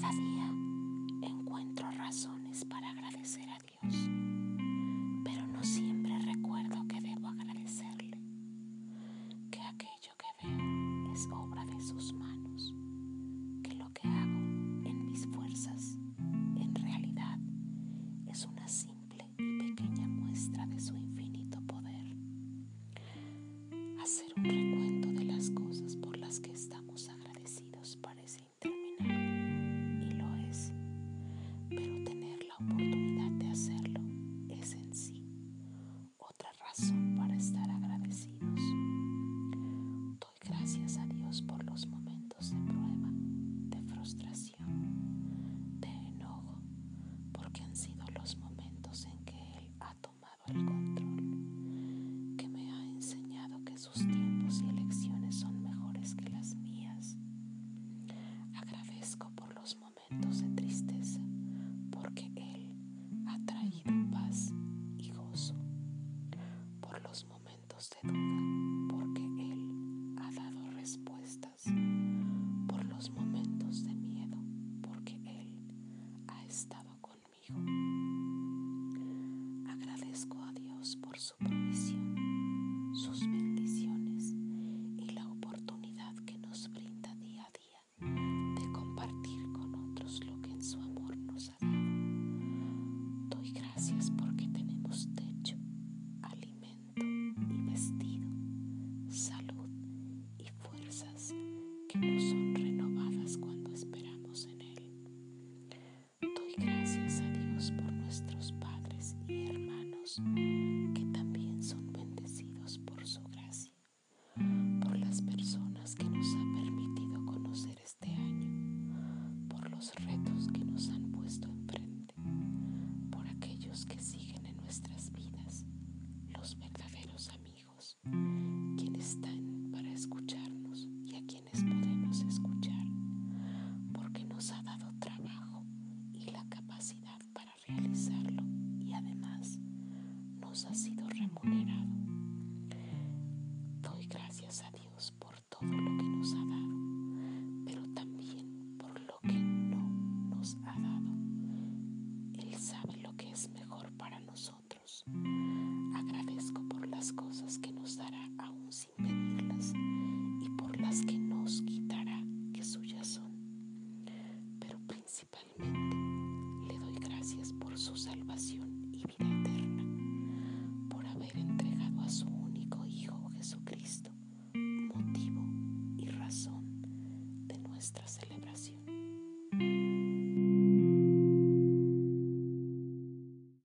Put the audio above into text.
Cada día encuentro razones para agradecer a Dios, pero no siempre recuerdo que debo agradecerle, que aquello que veo es obra de sus manos, que lo que hago en mis fuerzas en realidad es una simple y pequeña muestra de su infinito poder. Hacer un momentos de tristeza, porque Él ha traído paz y gozo. Por los momentos de duda, porque Él ha dado respuestas. Por los momentos de miedo, porque Él ha estado conmigo. Agradezco a Dios por su provisión. Gracias por su salvación y vida eterna, por haber entregado a su único Hijo Jesucristo, motivo y razón de nuestra celebración.